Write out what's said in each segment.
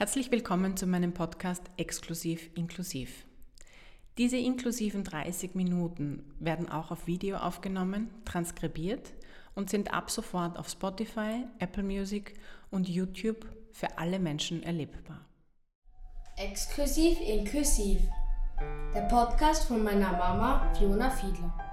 Herzlich willkommen zu meinem Podcast Exklusiv Inklusiv. Diese inklusiven 30 Minuten werden auch auf Video aufgenommen, transkribiert und sind ab sofort auf Spotify, Apple Music und YouTube für alle Menschen erlebbar. Exklusiv Inklusiv. Der Podcast von meiner Mama Fiona Fiedler.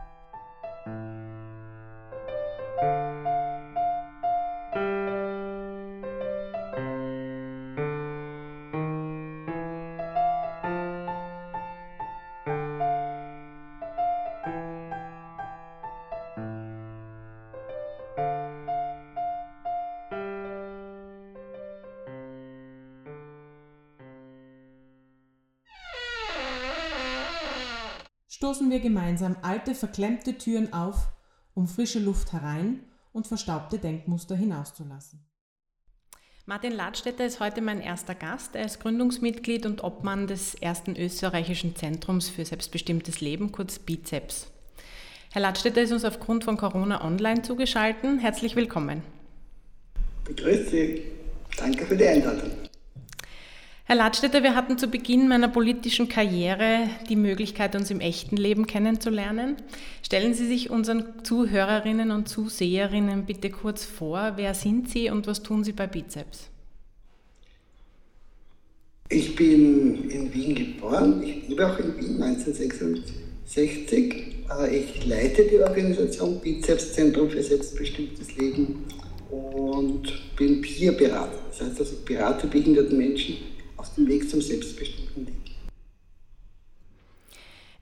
Stoßen wir gemeinsam alte, verklemmte Türen auf, um frische Luft herein und verstaubte Denkmuster hinauszulassen. Martin Ladstätter ist heute mein erster Gast. Er ist Gründungsmitglied und Obmann des ersten österreichischen Zentrums für selbstbestimmtes Leben, kurz BIZEPS. Herr Ladstätter ist uns aufgrund von Corona online zugeschaltet. Herzlich willkommen. Begrüßt Sie. Danke für die Einladung. Herr Ladstätter, wir hatten zu Beginn meiner politischen Karriere die Möglichkeit, uns im echten Leben kennenzulernen. Stellen Sie sich unseren Zuhörerinnen und Zuseherinnen bitte kurz vor. Wer sind Sie und was tun Sie bei Bizeps? Ich bin in Wien geboren. Ich lebe auch in Wien 1966. Äh, ich leite die Organisation Bizeps Zentrum für selbstbestimmtes Leben und bin Peerberater. Das heißt, also ich berate behinderte Menschen auf dem Weg zum selbstbestimmten Leben.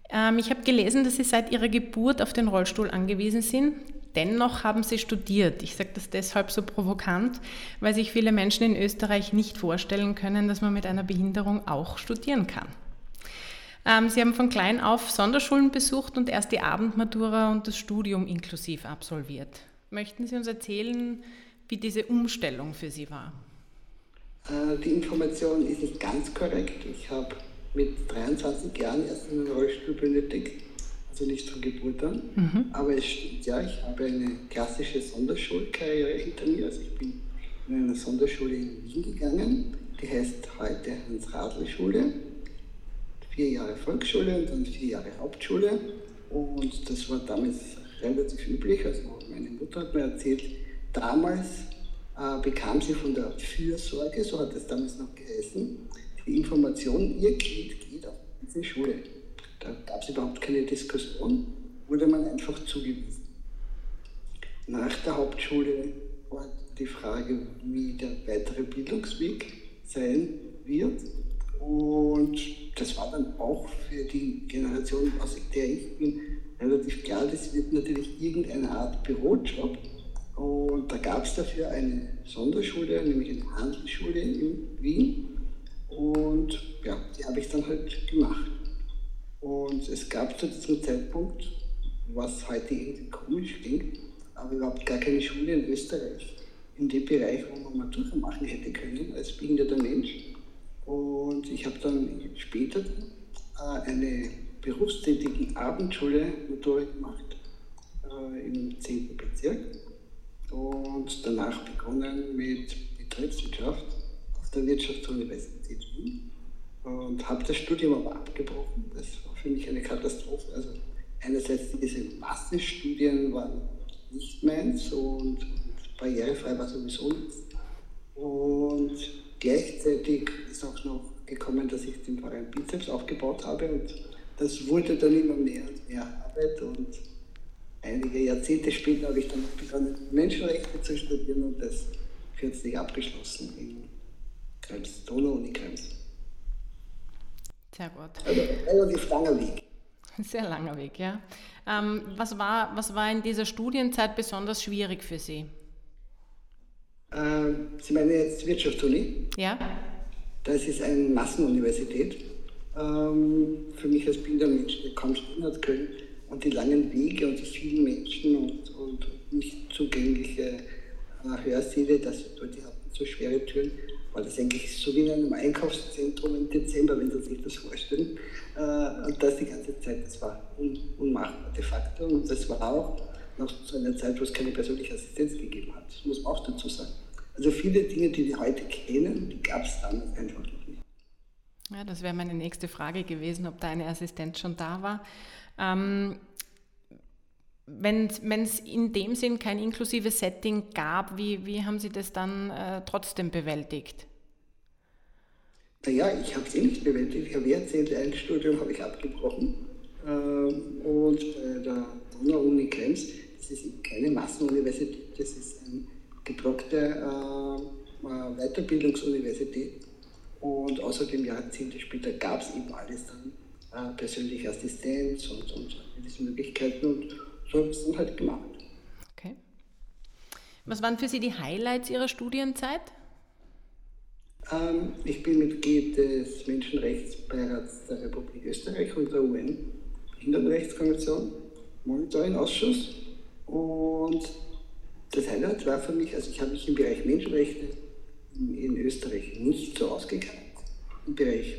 Ähm, ich habe gelesen, dass Sie seit Ihrer Geburt auf den Rollstuhl angewiesen sind. Dennoch haben Sie studiert. Ich sage das deshalb so provokant, weil sich viele Menschen in Österreich nicht vorstellen können, dass man mit einer Behinderung auch studieren kann. Ähm, Sie haben von klein auf Sonderschulen besucht und erst die Abendmatura und das Studium inklusiv absolviert. Möchten Sie uns erzählen, wie diese Umstellung für Sie war? Äh, die Information ist nicht ganz korrekt. Ich habe mit 23 Jahren erst einen Rollstuhl benötigt, also nicht von Geburt an. Mhm. Aber es stimmt ja, ich habe eine klassische Sonderschulkarriere hinter mir. Also ich bin in eine Sonderschule in Wien gegangen, die heißt heute Hans-Radl-Schule. Vier Jahre Volksschule und dann vier Jahre Hauptschule. Und das war damals relativ üblich. Also meine Mutter hat mir erzählt, damals äh, bekam sie von der Fürsorge, so hat es damals noch geheißen, die Information, ihr Kind geht auf diese Schule. Da gab es überhaupt keine Diskussion, wurde man einfach zugewiesen. Nach der Hauptschule war die Frage, wie der weitere Bildungsweg sein wird. Und das war dann auch für die Generation, aus der ich bin, relativ klar, das wird natürlich irgendeine Art Bürojob und da gab es dafür eine Sonderschule, nämlich eine Handelsschule in Wien. Und ja, die habe ich dann halt gemacht. Und es gab zu diesem Zeitpunkt, was heute irgendwie komisch klingt, aber überhaupt gar keine Schule in Österreich in dem Bereich, wo man Matura machen hätte können als behinderter Mensch. Und ich habe dann später äh, eine berufstätige Abendschule Matura gemacht äh, im 10. Bezirk und danach begonnen mit Betriebswirtschaft auf der Wirtschaftsuniversität Wien und habe das Studium aber abgebrochen. Das war für mich eine Katastrophe. Also einerseits diese Massenstudien waren nicht meins und, und barrierefrei war sowieso nichts. Und gleichzeitig ist auch noch gekommen, dass ich den Verein Bizeps aufgebaut habe und das wurde dann immer mehr und mehr Arbeit und einige Jahrzehnte später habe ich dann begonnen, Menschenrechte zu studieren und das kürzlich abgeschlossen in Krems, Donau-Uni Krems. Sehr gut. Also relativ langer Weg. Sehr langer Weg, ja. Ähm, was, war, was war in dieser Studienzeit besonders schwierig für Sie? Ähm, Sie meinen jetzt Wirtschaftsuni? Ja. Das ist eine Massenuniversität. Ähm, für mich als Bildermensch, der kaum stehen hat können, und die langen Wege und die vielen Menschen und, und nicht zugängliche äh, Hörsäle, das, die hatten so schwere Türen, war das eigentlich so wie in einem Einkaufszentrum im Dezember, wenn Sie sich das vorstellen. Äh, und das die ganze Zeit, das war un, unmachbar de facto. Und das war auch noch zu einer Zeit, wo es keine persönliche Assistenz gegeben hat. Das muss man auch dazu sagen. Also viele Dinge, die wir heute kennen, die gab es damals einfach noch nicht. Ja, das wäre meine nächste Frage gewesen, ob deine Assistenz schon da war. Ähm, wenn es in dem Sinn kein inklusives Setting gab, wie, wie haben Sie das dann äh, trotzdem bewältigt? Naja, ich habe es eh nicht bewältigt. Ich habe erzählt, ein Studium habe ich abgebrochen. Ähm, und bei der Donau-Uni Krems, das ist keine Massenuniversität, das ist eine geblockte äh, Weiterbildungsuniversität. Und außerdem Jahrzehnte später gab es eben alles dann, äh, persönliche Assistenz und, und diese Möglichkeiten. Und so habe ich es dann halt gemacht. Okay. Was waren für Sie die Highlights Ihrer Studienzeit? Ähm, ich bin Mitglied des Menschenrechtsbeirats der Republik Österreich und der UN-Behindertenrechtskonvention, Monitoring-Ausschuss. Und das Highlight war für mich, also ich habe mich im Bereich Menschenrechte in Österreich nicht so ausgekannt. Im Bereich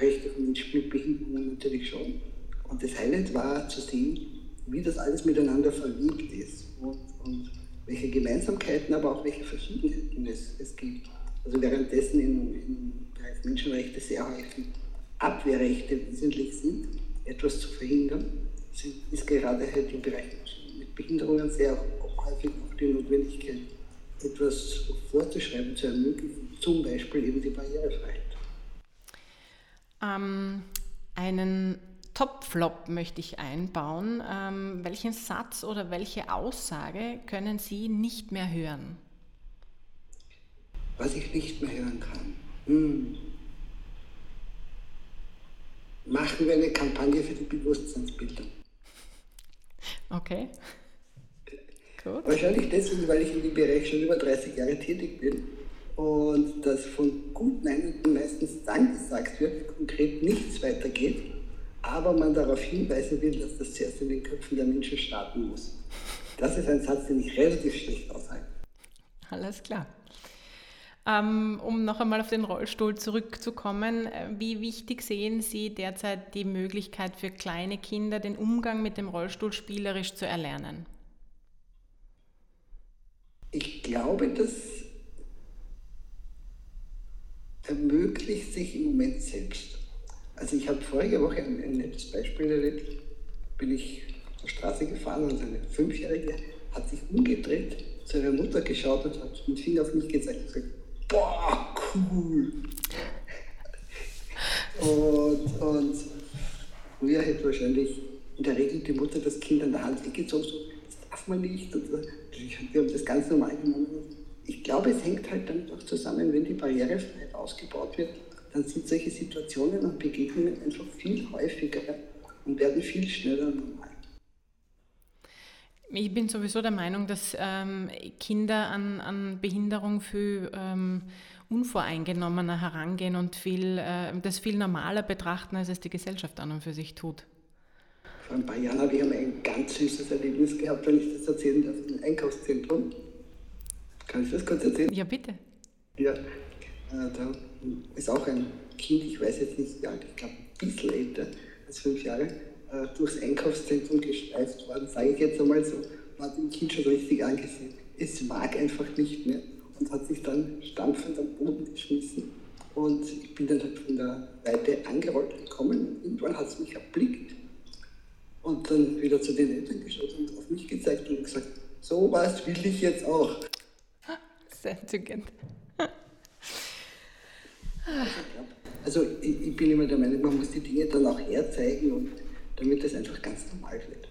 Rechte von Menschen mit Behinderungen natürlich schon. Und das Highlight war zu sehen, wie das alles miteinander verliebt ist und, und welche Gemeinsamkeiten, aber auch welche Verschiedenheiten es, es gibt. Also währenddessen im, im Bereich Menschenrechte sehr häufig Abwehrrechte wesentlich sind, etwas zu verhindern, sind, ist gerade halt im Bereich mit Behinderungen sehr häufig auch die Notwendigkeit, etwas vorzuschreiben, zu ermöglichen, zum Beispiel eben die Barrierefreiheit. Ähm, einen Top-Flop möchte ich einbauen. Ähm, welchen Satz oder welche Aussage können Sie nicht mehr hören? Was ich nicht mehr hören kann. Hm. Machen wir eine Kampagne für die Bewusstseinsbildung. Okay. Gut. Wahrscheinlich deswegen, weil ich in dem Bereich schon über 30 Jahre tätig bin und das von guten Einheiten meistens dann gesagt wird, konkret nichts weitergeht aber man darauf hinweisen will, dass das zuerst in den Köpfen der Menschen starten muss. Das ist ein Satz, den ich relativ schlecht aushalte. Alles klar. Ähm, um noch einmal auf den Rollstuhl zurückzukommen, äh, wie wichtig sehen Sie derzeit die Möglichkeit für kleine Kinder, den Umgang mit dem Rollstuhl spielerisch zu erlernen? Ich glaube, das ermöglicht sich im Moment selbst. Also ich habe vorige Woche ein, ein nettes Beispiel erlebt. Bin ich auf der Straße gefahren und eine Fünfjährige hat sich umgedreht, zu ihrer Mutter geschaut und hat mit Finger auf mich gezeigt und gesagt, boah, cool. und, und früher hätte wahrscheinlich in der Regel die Mutter das Kind an der Hand weggezogen, so, das darf man nicht. Und wir haben das ganz normal genommen. Ich glaube, es hängt halt damit auch zusammen, wenn die Barrierefreiheit ausgebaut wird, dann sind solche Situationen und Begegnungen einfach viel häufiger und werden viel schneller normal. Ich bin sowieso der Meinung, dass ähm, Kinder an, an Behinderung viel ähm, unvoreingenommener herangehen und viel, äh, das viel normaler betrachten, als es die Gesellschaft an und für sich tut. Vor ein paar Jahren habe ich ein ganz süßes Erlebnis gehabt, wenn ich das erzählen darf, im Einkaufszentrum. Kann ich das kurz erzählen? Ja, bitte. Ja, äh, da ist auch ein Kind, ich weiß jetzt nicht wie alt, ich glaube ein bisschen älter als fünf Jahre, äh, durchs Einkaufszentrum geschleift worden, sage ich jetzt einmal so, man hat dem Kind schon richtig angesehen. Es mag einfach nicht mehr und hat sich dann stampfend am Boden geschmissen. Und ich bin dann halt von der Seite angerollt gekommen. Irgendwann hat es mich erblickt und dann wieder zu den Eltern geschaut und auf mich gezeigt und gesagt, so was will ich jetzt auch. Sehr entzückend. Also ich, ich, bin immer der Meinung, man muss die Dinge dann auch herzeigen und damit das einfach ganz normal wird.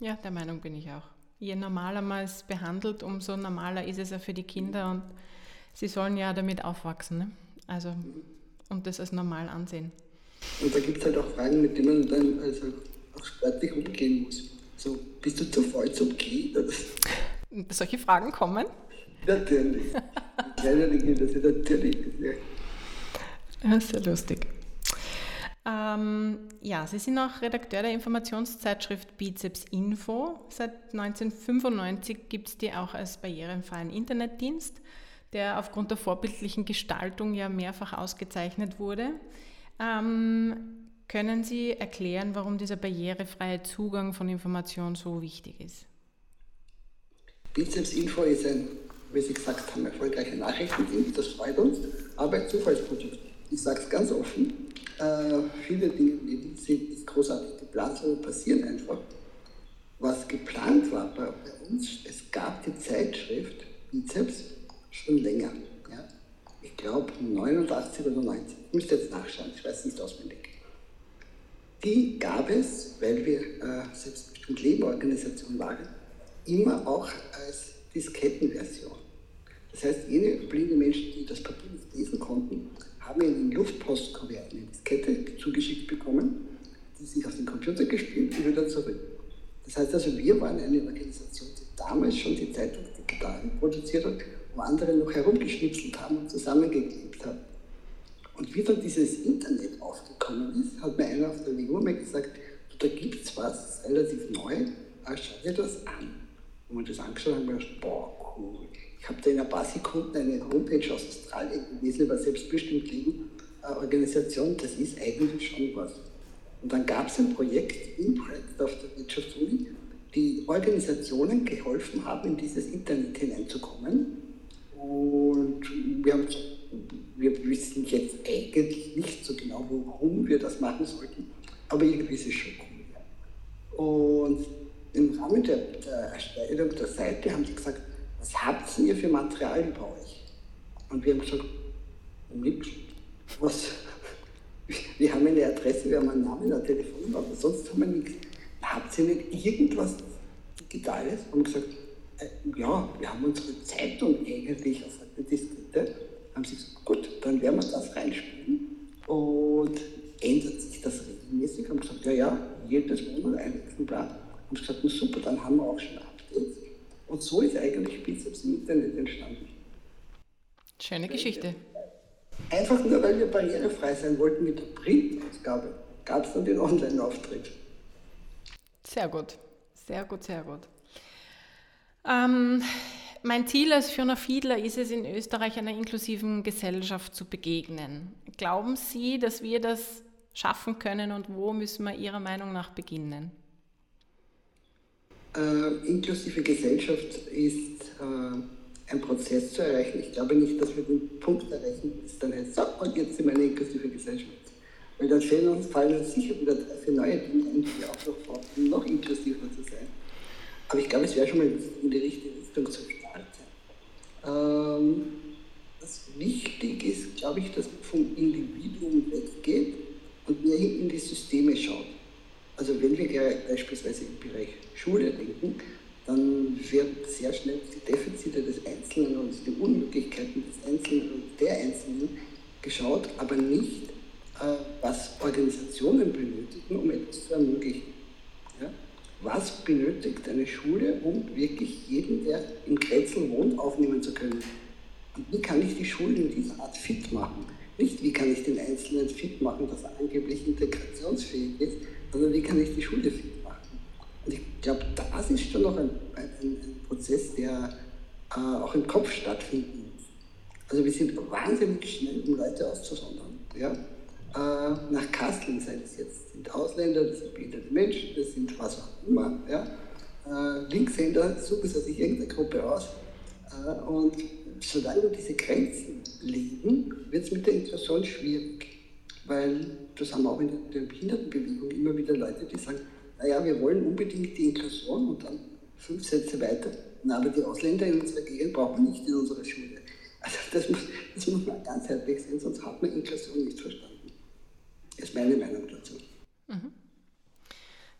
Ja, der Meinung bin ich auch. Je normaler man es behandelt, umso normaler ist es auch für die Kinder und sie sollen ja damit aufwachsen. Ne? Also und das als normal ansehen. Und da gibt es halt auch Fragen, mit denen man dann also auch sportlich umgehen muss. So, bist du zu voll zum Gehen? Solche Fragen kommen? Natürlich. Kleine Dinge, das ist natürlich. Ja. Ja, sehr lustig. Ähm, ja, Sie sind auch Redakteur der Informationszeitschrift Bizeps Info. Seit 1995 gibt es die auch als barrierefreien Internetdienst, der aufgrund der vorbildlichen Gestaltung ja mehrfach ausgezeichnet wurde. Ähm, können Sie erklären, warum dieser barrierefreie Zugang von Informationen so wichtig ist? Bizeps Info ist ein wie Sie gesagt haben, erfolgreiche Nachrichtendienst, das freut uns, aber Zufallsprodukt. Ich sage es ganz offen, äh, viele Dinge im Leben sind nicht großartig geplant, sondern passieren einfach. Was geplant war bei, bei uns, es gab die Zeitschrift Bizeps schon länger. Ja? Ich glaube 89 oder 90. Ich müsste jetzt nachschauen, ich weiß nicht auswendig. Die gab es, weil wir äh, selbstbestimmt Lebenorganisation waren, immer auch als Diskettenversion. Das heißt, jene blinde Menschen, die das Papier nicht lesen konnten, haben in den Luftpostkuvert eine Diskette zugeschickt bekommen, die sich auf den Computer gespielt und wieder zurück. Das heißt also, wir waren eine Organisation, die damals schon die Zeitung digital produziert hat, wo andere noch herumgeschnipselt haben und zusammengeklebt haben. Und wie dann dieses Internet aufgekommen ist, hat mir einer auf der WU gesagt, da gibt es was, relativ neu, schau dir das an. Und wir das angeschaut haben, haben wir gedacht, boah, cool. Ich habe da in ein paar Sekunden eine Homepage aus Australien gelesen über selbstbestimmt eine Organisation, das ist eigentlich schon was. Und dann gab es ein Projekt im Projekt auf der Wirtschaftsuni, die Organisationen geholfen haben, in dieses Internet hineinzukommen. Und wir, haben, wir wissen jetzt eigentlich nicht so genau, warum wir das machen sollten, aber irgendwie ist es schon cool. Und im Rahmen der, der Erstellung der Seite haben sie gesagt, was habt ihr für Materialien bei euch? Und wir haben gesagt, nichts. Was? Wir haben eine Adresse, wir haben einen Namen, eine Telefonnummer, aber sonst haben wir nichts. Habt ihr nicht irgendwas Digitales? Und gesagt, äh, ja, wir haben unsere Zeitung eigentlich auf der Diskette. Haben sie gesagt, gut, dann werden wir das reinspielen. Und ändert sich das regelmäßig? Haben gesagt, ja, ja, jedes Monat ein Exemplar. Haben gesagt, super, dann haben wir auch schon Updates. Und so ist eigentlich Bizeps im Internet entstanden. Schöne Geschichte. Einfach nur, weil wir barrierefrei sein wollten mit der Printausgabe, gab es dann den Online-Auftritt. Sehr gut, sehr gut, sehr gut. Ähm, mein Ziel als Fiona Fiedler ist es, in Österreich einer inklusiven Gesellschaft zu begegnen. Glauben Sie, dass wir das schaffen können und wo müssen wir Ihrer Meinung nach beginnen? Äh, inklusive Gesellschaft ist äh, ein Prozess zu erreichen. Ich glaube nicht, dass wir den Punkt erreichen, bis dann heißt, so, und jetzt sind wir eine inklusive Gesellschaft. Weil dann fallen uns sicher wieder drei, vier neue Dinge ein, die auch noch brauchen, um noch inklusiver zu sein. Aber ich glaube, es wäre schon mal in die richtige Richtung zu starten. Ähm, was wichtig ist, glaube ich, dass man vom Individuum weggeht und mehr in die Systeme schaut. Also wenn wir beispielsweise im Bereich Schule denken, dann wird sehr schnell die Defizite des Einzelnen und die Unmöglichkeiten des Einzelnen und der Einzelnen geschaut, aber nicht, äh, was Organisationen benötigen, um etwas zu ermöglichen. Ja? Was benötigt eine Schule, um wirklich jeden, der in Kretzel wohnt, aufnehmen zu können? Und wie kann ich die Schulen in dieser Art fit machen? Nicht, wie kann ich den Einzelnen fit machen, dass er angeblich integrationsfähig ist, sondern wie kann ich die Schule fit machen? Und ich glaube, das ist schon noch ein, ein, ein Prozess, der äh, auch im Kopf stattfinden muss. Also wir sind wahnsinnig schnell, um Leute auszusondern. Ja? Äh, nach Casting, sei das jetzt sind Ausländer, das sind behinderte Menschen, das sind was auch immer. Ja? Äh, Linkshänder suchen sie sich irgendeine Gruppe aus. Äh, und solange wir diese Grenzen legen, wird es mit der Inklusion schwierig. Weil das haben auch in der Behindertenbewegung immer wieder Leute, die sagen, naja, wir wollen unbedingt die Inklusion und dann fünf Sätze weiter. Na, aber die Ausländer in unserer Gegend brauchen wir nicht in unserer Schule. Also das muss, das muss man ganzheitlich sehen, sonst hat man Inklusion nicht verstanden. Das ist meine Meinung dazu. Mhm.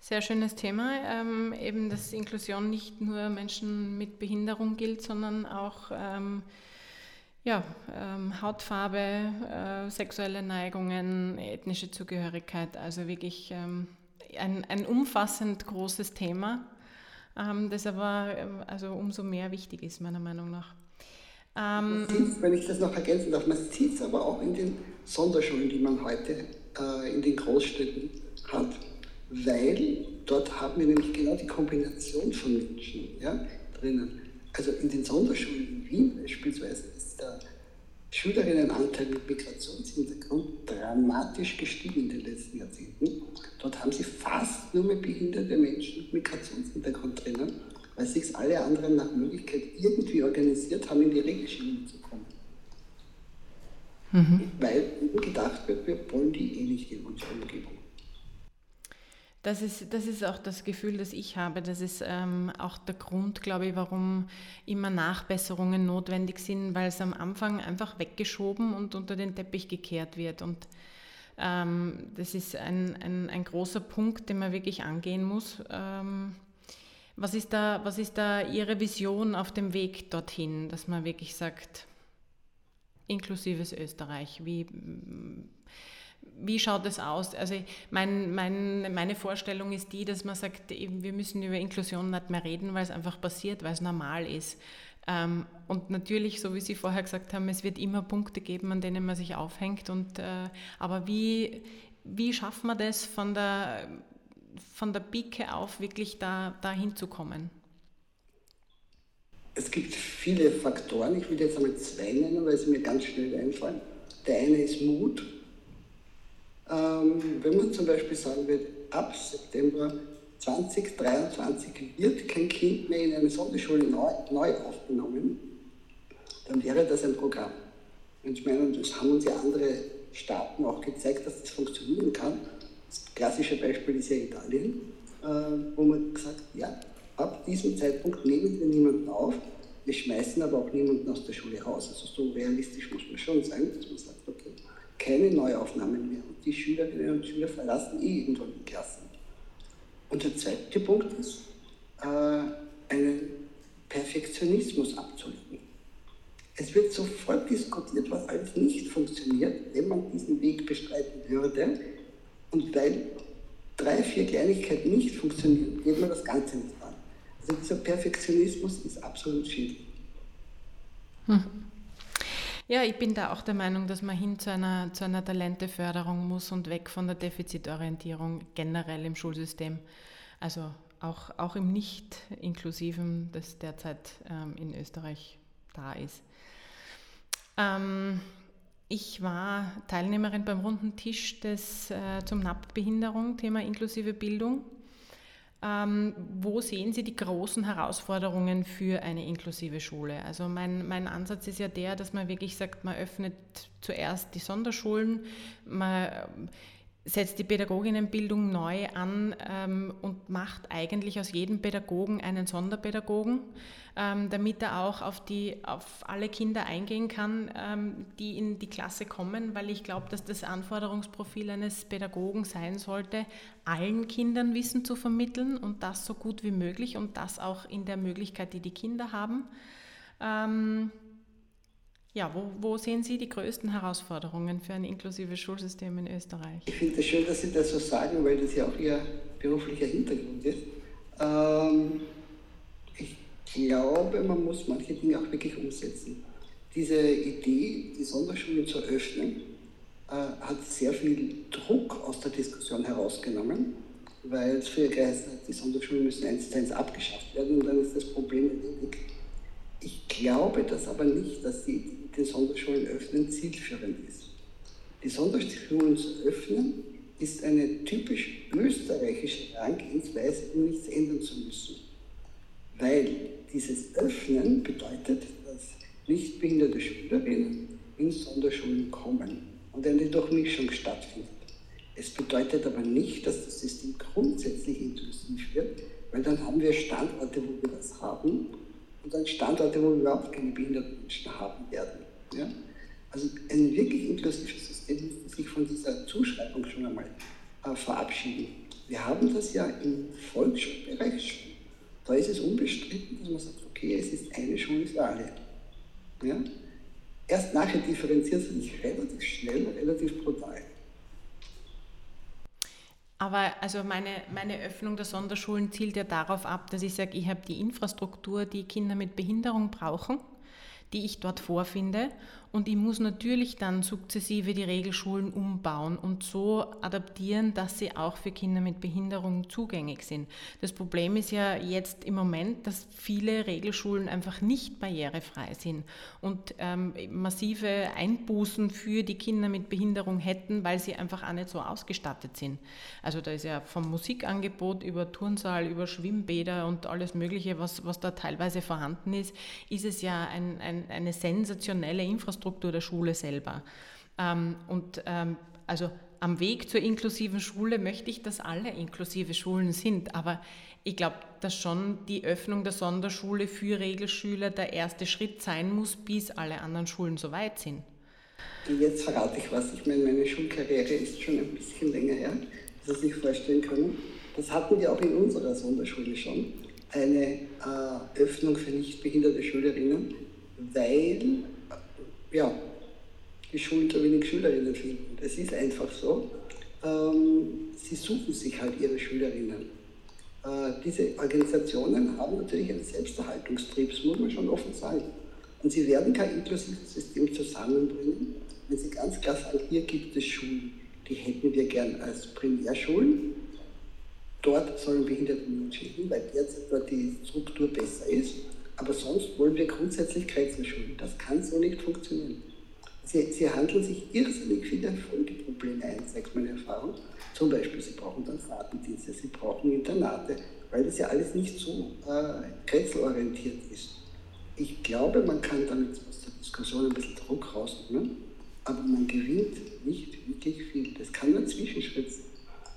Sehr schönes Thema, ähm, eben dass Inklusion nicht nur Menschen mit Behinderung gilt, sondern auch ähm, ja, ähm, Hautfarbe, äh, sexuelle Neigungen, ethnische Zugehörigkeit, also wirklich ähm, ein, ein umfassend großes Thema, ähm, das aber ähm, also umso mehr wichtig ist, meiner Meinung nach. Ähm, wenn ich das noch ergänzen darf, man sieht es aber auch in den Sonderschulen, die man heute äh, in den Großstädten hat, weil dort haben wir nämlich genau die Kombination von Menschen ja, drinnen. Also in den Sonderschulen in Wien Schülerinnenanteil mit Migrationshintergrund dramatisch gestiegen in den letzten Jahrzehnten. Dort haben sie fast nur mehr behinderte Menschen mit Migrationshintergrund drinnen. weil sich alle anderen nach Möglichkeit irgendwie organisiert haben, in die Regelschiene zu kommen. Mhm. Weil gedacht wird, wir wollen die eh nicht in unserer Umgebung. Das ist, das ist auch das Gefühl, das ich habe. Das ist ähm, auch der Grund, glaube ich, warum immer Nachbesserungen notwendig sind, weil es am Anfang einfach weggeschoben und unter den Teppich gekehrt wird. Und ähm, das ist ein, ein, ein, großer Punkt, den man wirklich angehen muss. Ähm, was, ist da, was ist da Ihre Vision auf dem Weg dorthin, dass man wirklich sagt, inklusives Österreich, wie wie schaut das aus? Also mein, mein, meine Vorstellung ist die, dass man sagt, wir müssen über Inklusion nicht mehr reden, weil es einfach passiert, weil es normal ist. Ähm, und natürlich, so wie Sie vorher gesagt haben, es wird immer Punkte geben, an denen man sich aufhängt. Und, äh, aber wie, wie schafft man das von der, von der Pike auf wirklich da, da hinzukommen? Es gibt viele Faktoren. Ich will jetzt einmal zwei nennen, weil sie mir ganz schnell einfallen. Der eine ist Mut ähm, wenn man zum Beispiel sagen würde, ab September 2023 wird kein Kind mehr in eine Sonderschule neu, neu aufgenommen, dann wäre das ein Programm. Und ich meine, das haben uns ja andere Staaten auch gezeigt, dass das funktionieren kann. Das klassische Beispiel ist ja Italien, äh, wo man gesagt ja, ab diesem Zeitpunkt nehmen wir niemanden auf, wir schmeißen aber auch niemanden aus der Schule raus. Also so realistisch muss man schon sein, dass man sagt, okay, keine Neuaufnahmen mehr. Und die Schülerinnen und Schüler verlassen eh irgendwann die Klassen. Und der zweite Punkt ist, äh, einen Perfektionismus abzulegen. Es wird sofort diskutiert, was alles nicht funktioniert, wenn man diesen Weg bestreiten würde. Und weil drei, vier Kleinigkeiten nicht funktionieren, geht man das Ganze nicht an. Also dieser Perfektionismus ist absolut schädlich. Hm. Ja, ich bin da auch der Meinung, dass man hin zu einer, zu einer Talenteförderung muss und weg von der Defizitorientierung generell im Schulsystem. Also auch, auch im Nicht-Inklusiven, das derzeit ähm, in Österreich da ist. Ähm, ich war Teilnehmerin beim runden Tisch des, äh, zum NAP-Behinderung, Thema inklusive Bildung. Ähm, wo sehen Sie die großen Herausforderungen für eine inklusive Schule? Also mein, mein Ansatz ist ja der, dass man wirklich sagt, man öffnet zuerst die Sonderschulen, man setzt die Pädagoginnenbildung neu an ähm, und macht eigentlich aus jedem Pädagogen einen Sonderpädagogen, ähm, damit er auch auf, die, auf alle Kinder eingehen kann, ähm, die in die Klasse kommen, weil ich glaube, dass das Anforderungsprofil eines Pädagogen sein sollte, allen Kindern Wissen zu vermitteln und das so gut wie möglich und das auch in der Möglichkeit, die die Kinder haben. Ja, wo, wo, sehen Sie die größten Herausforderungen für ein inklusives Schulsystem in Österreich? Ich finde es schön, dass Sie das so sagen, weil das ja auch Ihr beruflicher Hintergrund ist. Ähm, ich glaube, man muss manche Dinge auch wirklich umsetzen. Diese Idee, die Sonderschulen zu öffnen, äh, hat sehr viel Druck aus der Diskussion herausgenommen, weil es früher geheißen hat, die Sonderschulen müssen eins zu eins abgeschafft werden und dann ist das Problem erledigt. Ich glaube das aber nicht, dass die die Sonderschulen öffnen, zielführend ist. Die Sonderschulen zu öffnen, ist eine typisch österreichische Herangehensweise, um nichts ändern zu müssen. Weil dieses Öffnen bedeutet, dass nichtbehinderte Schülerinnen in Sonderschulen kommen und eine Durchmischung stattfindet. Es bedeutet aber nicht, dass das System grundsätzlich inklusiv wird, weil dann haben wir Standorte, wo wir das haben und dann Standorte, wo wir überhaupt keine behinderten Menschen haben werden. Also ein wirklich inklusives System muss sich von dieser Zuschreibung schon einmal äh, verabschieden. Wir haben das ja im Volksschulbereich schon. Da ist es unbestritten, dass man sagt, okay, es ist eine Schule für alle. Ja? Erst nachher differenziert es sich relativ schnell, relativ brutal. Aber also meine, meine Öffnung der Sonderschulen zielt ja darauf ab, dass ich sage, ich habe die Infrastruktur, die Kinder mit Behinderung brauchen die ich dort vorfinde und ich muss natürlich dann sukzessive die Regelschulen umbauen und so adaptieren, dass sie auch für Kinder mit Behinderung zugänglich sind. Das Problem ist ja jetzt im Moment, dass viele Regelschulen einfach nicht barrierefrei sind und ähm, massive Einbußen für die Kinder mit Behinderung hätten, weil sie einfach auch nicht so ausgestattet sind. Also da ist ja vom Musikangebot über Turnsaal, über Schwimmbäder und alles Mögliche, was, was da teilweise vorhanden ist, ist es ja ein, ein, eine sensationelle Infrastruktur der Schule selber. Ähm, und ähm, also am Weg zur inklusiven Schule möchte ich, dass alle inklusive Schulen sind. Aber ich glaube, dass schon die Öffnung der Sonderschule für Regelschüler der erste Schritt sein muss, bis alle anderen Schulen so weit sind. Jetzt verrate ich was. Ich meine, meine Schulkarriere ist schon ein bisschen länger her, dass Sie sich vorstellen können. Das hatten wir auch in unserer Sonderschule schon. Eine äh, Öffnung für nichtbehinderte Schülerinnen, weil ja, die Schulen zu wenig Schülerinnen finden. Das ist einfach so. Ähm, sie suchen sich halt ihre Schülerinnen. Äh, diese Organisationen haben natürlich einen Selbsterhaltungstrieb, das muss man schon offen sagen. Und sie werden kein inklusives System zusammenbringen, wenn sie ganz klar sagen, hier gibt es Schulen, die hätten wir gern als Primärschulen. Dort sollen behinderte hin, weil derzeit dort die Struktur besser ist. Aber sonst wollen wir grundsätzlich Kreuzenschulen. Das kann so nicht funktionieren. Sie, sie handeln sich irrsinnig viele Folgeprobleme ein, sagt meine Erfahrung. Zum Beispiel, sie brauchen dann Fahrtendienste, sie brauchen Internate, weil das ja alles nicht so äh, kretzelorientiert ist. Ich glaube, man kann damit aus der Diskussion ein bisschen Druck rausnehmen, aber man gewinnt nicht wirklich viel. Das kann nur Zwischenschritt sein.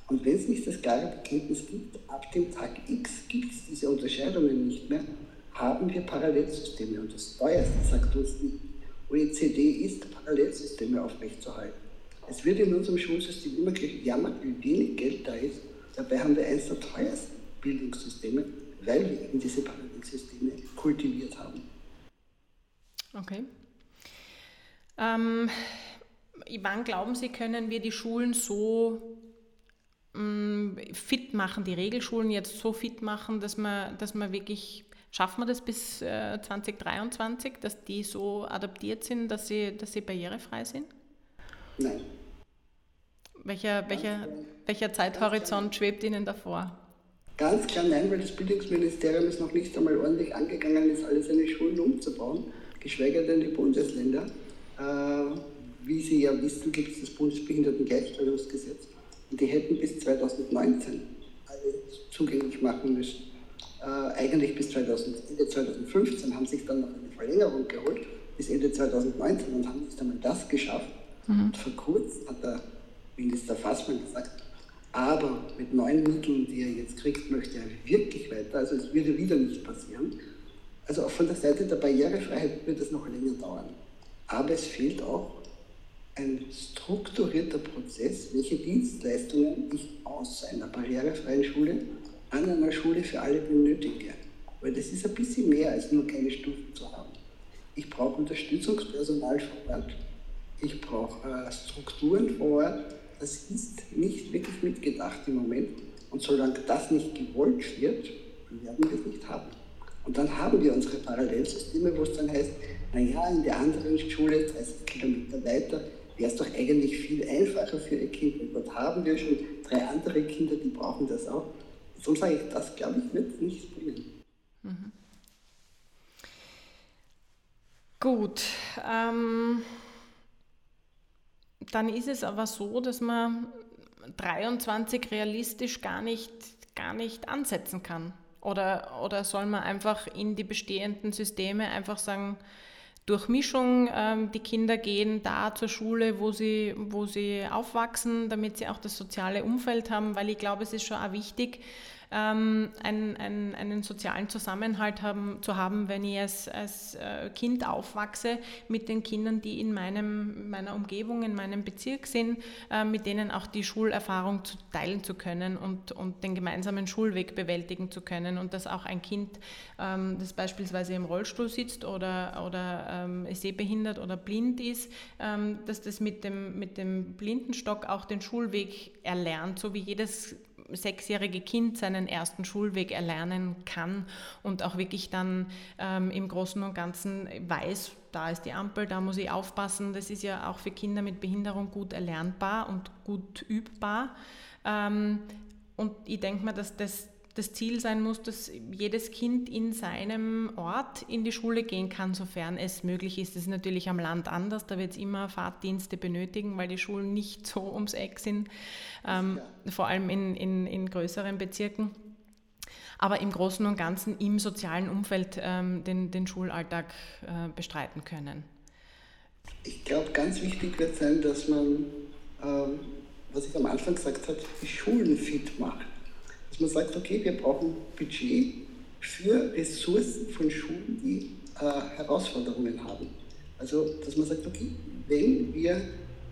Und wenn es nicht das klare Bekenntnis gibt, ab dem Tag X gibt es diese Unterscheidungen nicht mehr, haben wir Parallelsysteme. Und das teuerste, sagt uns die OECD, ist, Parallelsysteme aufrechtzuerhalten. Es wird in unserem Schulsystem immer gejammert, wie wenig Geld da ist. Dabei haben wir eines der teuersten Bildungssysteme, weil wir eben diese Parallelsysteme kultiviert haben. Okay. Ähm, wann glauben Sie, können wir die Schulen so ähm, fit machen, die Regelschulen jetzt so fit machen, dass man, dass man wirklich Schaffen wir das bis äh, 2023, dass die so adaptiert sind, dass sie, dass sie barrierefrei sind? Nein. Welcher, welcher, welcher Zeithorizont schwebt Ihnen davor? Ganz klar nein, weil das Bildungsministerium ist noch nicht einmal ordentlich angegangen, ist alle seine Schulen umzubauen, geschweige denn die Bundesländer. Äh, wie Sie ja wissen, gibt es das Bundesbehindertengleichstellungsgesetz und die hätten bis 2019 alle zugänglich machen müssen äh, eigentlich bis 2000, Ende 2015, haben sich dann noch eine Verlängerung geholt bis Ende 2019 und haben nicht einmal das geschafft. Mhm. Und vor kurzem hat der Minister Fassmann gesagt, aber mit neuen Mitteln, die er jetzt kriegt, möchte er wirklich weiter. Also es würde wieder nicht passieren. Also auch von der Seite der Barrierefreiheit wird es noch länger dauern. Aber es fehlt auch ein strukturierter Prozess, welche Dienstleistungen ich aus einer barrierefreien Schule an einer Schule für alle benötige. Weil das ist ein bisschen mehr als nur keine Stufen zu haben. Ich brauche Unterstützungspersonal vor Ort. Ich brauche äh, Strukturen vor Ort. Das ist nicht wirklich mitgedacht im Moment. Und solange das nicht gewollt wird, werden wir es nicht haben. Und dann haben wir unsere Parallelsysteme, wo es dann heißt, naja, in der anderen Schule, 30 Kilometer weiter, wäre es doch eigentlich viel einfacher für ihr Kind. Und dort haben wir schon drei andere Kinder, die brauchen das auch. So sage ich, das glaube ich wird nicht bringen. Mhm. Gut. Ähm, dann ist es aber so, dass man 23 realistisch gar nicht, gar nicht ansetzen kann. Oder, oder soll man einfach in die bestehenden Systeme einfach sagen, durch Mischung, ähm, die Kinder gehen da zur Schule, wo sie, wo sie aufwachsen, damit sie auch das soziale Umfeld haben, weil ich glaube, es ist schon auch wichtig, ähm, einen, einen, einen sozialen Zusammenhalt haben, zu haben, wenn ich als, als äh, Kind aufwachse mit den Kindern, die in meinem, meiner Umgebung, in meinem Bezirk sind, äh, mit denen auch die Schulerfahrung zu teilen zu können und, und den gemeinsamen Schulweg bewältigen zu können und dass auch ein Kind, ähm, das beispielsweise im Rollstuhl sitzt oder, oder ähm, sehbehindert oder blind ist, ähm, dass das mit dem, mit dem Blindenstock auch den Schulweg erlernt, so wie jedes sechsjährige Kind seinen ersten Schulweg erlernen kann und auch wirklich dann ähm, im Großen und Ganzen weiß, da ist die Ampel, da muss ich aufpassen. Das ist ja auch für Kinder mit Behinderung gut erlernbar und gut übbar. Ähm, und ich denke mir, dass das das Ziel sein muss, dass jedes Kind in seinem Ort in die Schule gehen kann, sofern es möglich ist. Das ist natürlich am Land anders, da wird es immer Fahrtdienste benötigen, weil die Schulen nicht so ums Eck sind, ähm, vor allem in, in, in größeren Bezirken aber im Großen und Ganzen im sozialen Umfeld ähm, den, den Schulalltag äh, bestreiten können. Ich glaube, ganz wichtig wird sein, dass man, ähm, was ich am Anfang gesagt habe, die Schulen fit macht. Dass man sagt, okay, wir brauchen Budget für Ressourcen von Schulen, die äh, Herausforderungen haben. Also, dass man sagt, okay, wenn wir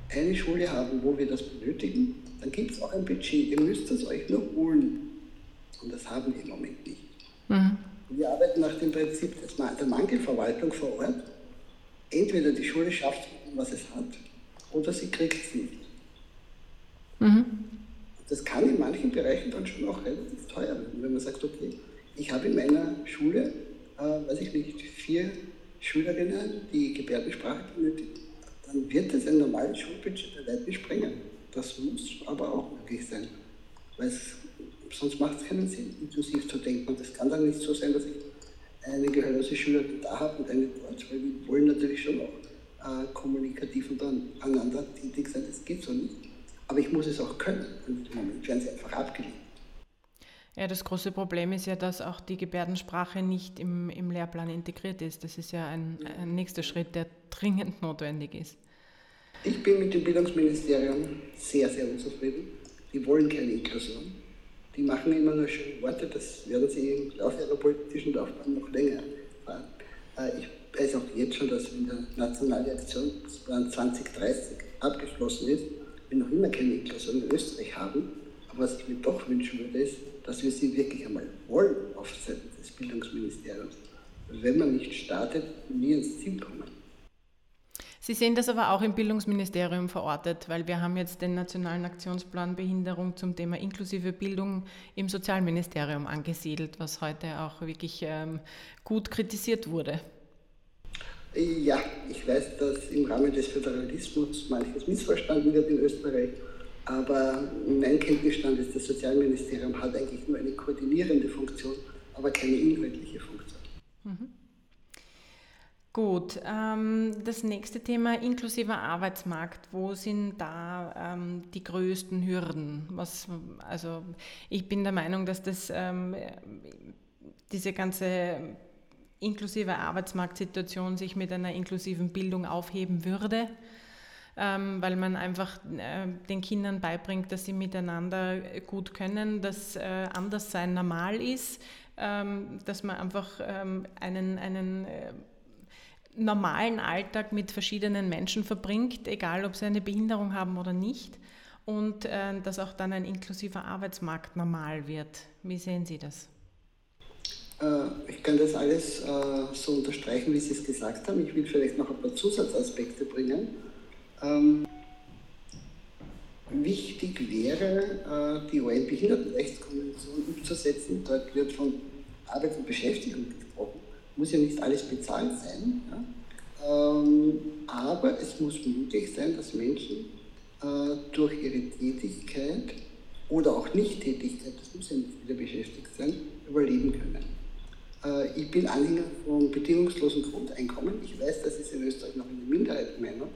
eine Schule haben, wo wir das benötigen, dann gibt es auch ein Budget. Ihr müsst es euch nur holen. Und das haben wir im Moment nicht. Mhm. Wir arbeiten nach dem Prinzip der Mangelverwaltung vor Ort. Entweder die Schule schafft, was es hat, oder sie kriegt es nicht. Mhm. Das kann in manchen Bereichen dann schon auch relativ teuer werden, wenn man sagt, okay, ich habe in meiner Schule, äh, weiß ich nicht, vier Schülerinnen, die Gebärdensprache benötigen, dann wird es ein normales Schulbudget weitem sprengen. Das muss aber auch möglich sein. Weil sonst macht es keinen Sinn, inklusiv zu denken. Und es kann dann nicht so sein, dass ich eine gehörlose Schülerin da habe und eine dort, weil wir wollen natürlich schon auch äh, kommunikativ untereinander tätig sein. Das geht so nicht. Aber ich muss es auch können. Und im Moment werden sie einfach abgelehnt. Ja, das große Problem ist ja, dass auch die Gebärdensprache nicht im, im Lehrplan integriert ist. Das ist ja ein, ein nächster Schritt, der dringend notwendig ist. Ich bin mit dem Bildungsministerium sehr, sehr unzufrieden. Die wollen keine Inklusion die machen immer nur schöne Worte, das werden sie im Laufe ihrer politischen Laufbahn noch länger fahren. Äh, ich weiß auch jetzt schon, dass wenn der nationale Aktionsplan 2030 abgeschlossen ist, wir noch immer keine Inklusion in Österreich haben. Aber was ich mir doch wünschen würde, ist, dass wir sie wirklich einmal wollen auf Seiten des Bildungsministeriums. Wenn man nicht startet, nie ins Ziel kommen. Sie sehen das aber auch im Bildungsministerium verortet, weil wir haben jetzt den Nationalen Aktionsplan Behinderung zum Thema inklusive Bildung im Sozialministerium angesiedelt, was heute auch wirklich ähm, gut kritisiert wurde. Ja, ich weiß, dass im Rahmen des Föderalismus manches missverstanden wird in Österreich, aber mein Kenntnisstand ist, das Sozialministerium hat eigentlich nur eine koordinierende Funktion, aber keine inhaltliche Funktion. Mhm. Gut, ähm, das nächste Thema inklusiver Arbeitsmarkt. Wo sind da ähm, die größten Hürden? Was, also ich bin der Meinung, dass das ähm, diese ganze inklusive Arbeitsmarktsituation sich mit einer inklusiven Bildung aufheben würde, ähm, weil man einfach äh, den Kindern beibringt, dass sie miteinander gut können, dass äh, Anderssein normal ist, ähm, dass man einfach ähm, einen, einen äh, normalen Alltag mit verschiedenen Menschen verbringt, egal ob sie eine Behinderung haben oder nicht. Und dass auch dann ein inklusiver Arbeitsmarkt normal wird. Wie sehen Sie das? Äh, ich kann das alles äh, so unterstreichen, wie Sie es gesagt haben. Ich will vielleicht noch ein paar Zusatzaspekte bringen. Ähm, wichtig wäre, äh, die UN-Behindertenrechtskonvention umzusetzen. Dort wird von Arbeit und Beschäftigung gesprochen muss ja nicht alles bezahlt sein, ähm, aber es muss möglich sein, dass Menschen durch ihre Tätigkeit oder auch Nicht-Tätigkeit, das muss ja nicht wieder beschäftigt sein, überleben können. Ich bin Anhänger von bedingungslosen Grundeinkommen. Ich weiß, das ist in Österreich noch eine Minderheitenmeinung,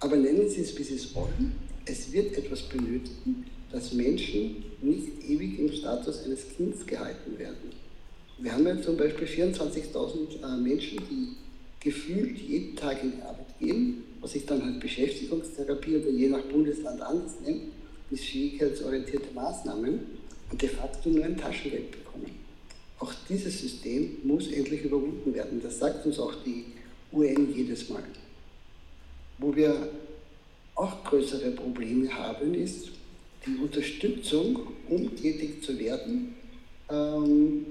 aber nennen Sie es, wie Sie es wollen. Es wird etwas benötigen, dass Menschen nicht ewig im Status eines Kindes gehalten werden. Wir haben ja zum Beispiel 24.000 äh, Menschen, die gefühlt jeden Tag in die Arbeit gehen, was sich dann halt Beschäftigungstherapie oder je nach Bundesland anders nennt, bis fähigkeitsorientierte Maßnahmen und de facto nur ein Taschengeld bekommen. Auch dieses System muss endlich überwunden werden. Das sagt uns auch die UN jedes Mal. Wo wir auch größere Probleme haben, ist die Unterstützung, um tätig zu werden, ähm,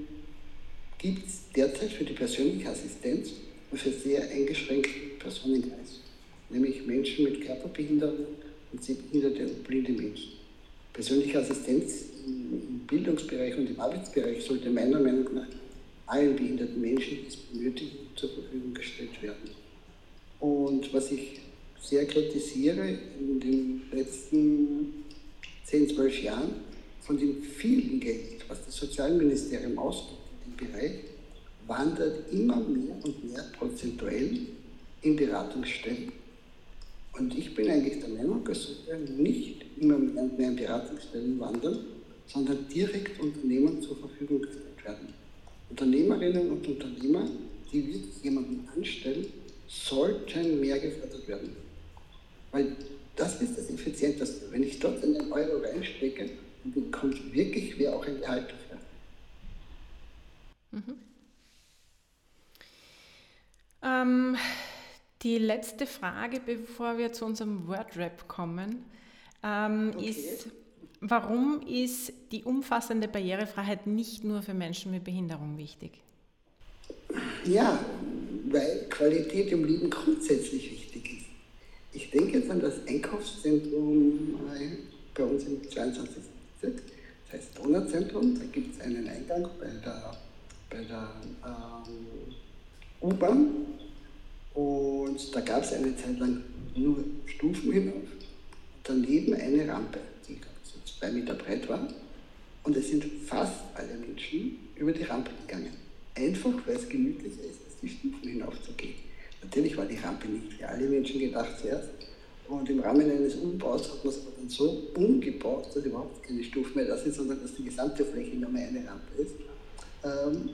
gibt es derzeit für die persönliche Assistenz nur für sehr eingeschränkten Personenkreis, nämlich Menschen mit Körperbehinderung und sehbehinderte und blinde Menschen. Persönliche Assistenz im Bildungsbereich und im Arbeitsbereich sollte meiner Meinung nach allen behinderten Menschen, die es benötigen, zur Verfügung gestellt werden. Und was ich sehr kritisiere in den letzten 10, 12 Jahren, von dem vielen Geld, was das Sozialministerium ausgibt in dem Bereich, wandert immer mehr und mehr prozentuell in Beratungsstellen. Und ich bin eigentlich der Meinung, es sollte nicht immer mehr in Beratungsstellen wandern, sondern direkt Unternehmen zur Verfügung gestellt werden. Unternehmerinnen und Unternehmer, die wirklich jemanden anstellen, sollten mehr gefördert werden. Weil das ist das Effizienteste. Wenn ich dort einen Euro reinstecke, dann bekommt wirklich wer auch ein Gehalt dafür. Mhm. Ähm, die letzte Frage, bevor wir zu unserem Wordrap kommen, ähm, okay. ist, warum ist die umfassende Barrierefreiheit nicht nur für Menschen mit Behinderung wichtig? Ja, weil Qualität im Leben grundsätzlich wichtig ist. Ich denke jetzt an das Einkaufszentrum äh, bei uns im 22. Bezirk, das heißt Donauzentrum. Da gibt es einen Eingang bei der, bei der ähm, U-Bahn und da gab es eine Zeit lang nur Stufen hinauf, daneben eine Rampe, zwei Meter breit war. Und es sind fast alle Menschen über die Rampe gegangen. Einfach weil es gemütlicher ist, die Stufen hinaufzugehen. Natürlich war die Rampe nicht für alle Menschen gedacht zuerst. Und im Rahmen eines Umbaus hat man es dann so umgebaut, dass überhaupt keine Stufen mehr da sind, sondern dass die gesamte Fläche nur mehr eine Rampe ist. Ähm,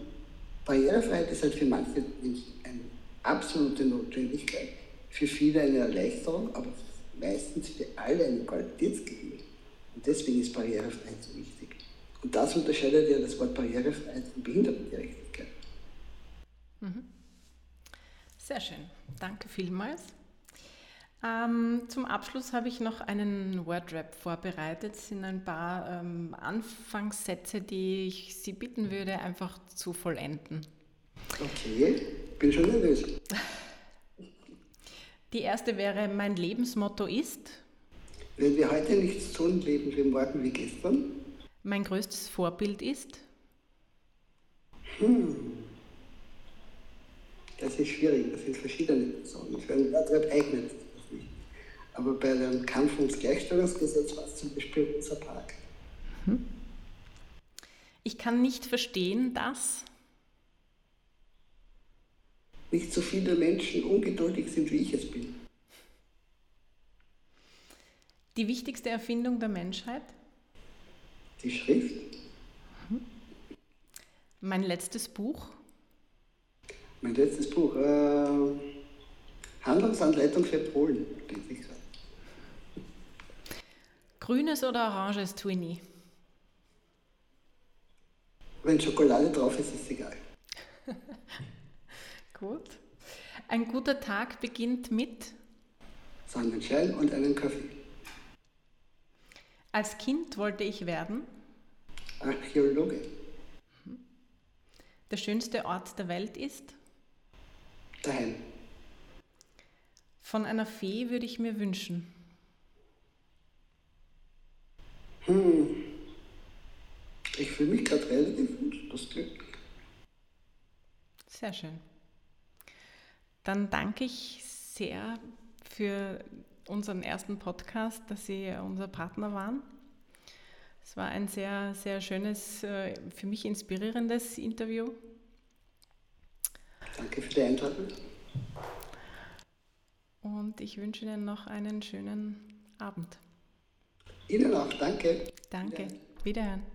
Barrierefreiheit ist halt für manche Menschen ein absolute Notwendigkeit, für viele eine Erleichterung, aber meistens für alle eine Qualitätsgewinn. Und deswegen ist Barrierefreiheit so wichtig. Und das unterscheidet ja das Wort Barrierefreiheit von Behindertengerechtigkeit. Mhm. Sehr schön. Danke vielmals. Ähm, zum Abschluss habe ich noch einen Wordrap vorbereitet. Es sind ein paar ähm, Anfangssätze, die ich Sie bitten würde, einfach zu vollenden. Okay, bin schon nervös. Die erste wäre, mein Lebensmotto ist? Wenn wir heute nichts tun, leben wir morgen wie gestern. Mein größtes Vorbild ist? Hm. Das ist schwierig, das sind verschiedene Personen. Für ein Wordrap eignet sich das nicht. Aber bei dem Kampf ums Gleichstellungsgesetz war es zum Beispiel unser Park. Hm. Ich kann nicht verstehen, dass nicht so viele Menschen ungeduldig sind, wie ich es bin. Die wichtigste Erfindung der Menschheit? Die Schrift. Mhm. Mein letztes Buch? Mein letztes Buch. Äh, Handlungsanleitung für Polen, denke ich. Grünes oder oranges Twinny? Wenn Schokolade drauf ist, ist es egal. Gut. Ein guter Tag beginnt mit Sonnenschein und einem Kaffee. Als Kind wollte ich werden Archäologe. Der schönste Ort der Welt ist daheim. Von einer Fee würde ich mir wünschen. Hm. Ich fühle mich gerade relativ wunschlos glücklich. Sehr schön. Dann danke ich sehr für unseren ersten Podcast, dass Sie unser Partner waren. Es war ein sehr, sehr schönes, äh, für mich inspirierendes Interview. Danke für die Einladung. Und ich wünsche Ihnen noch einen schönen Abend. Ihnen auch, danke. Danke. Wiederhören.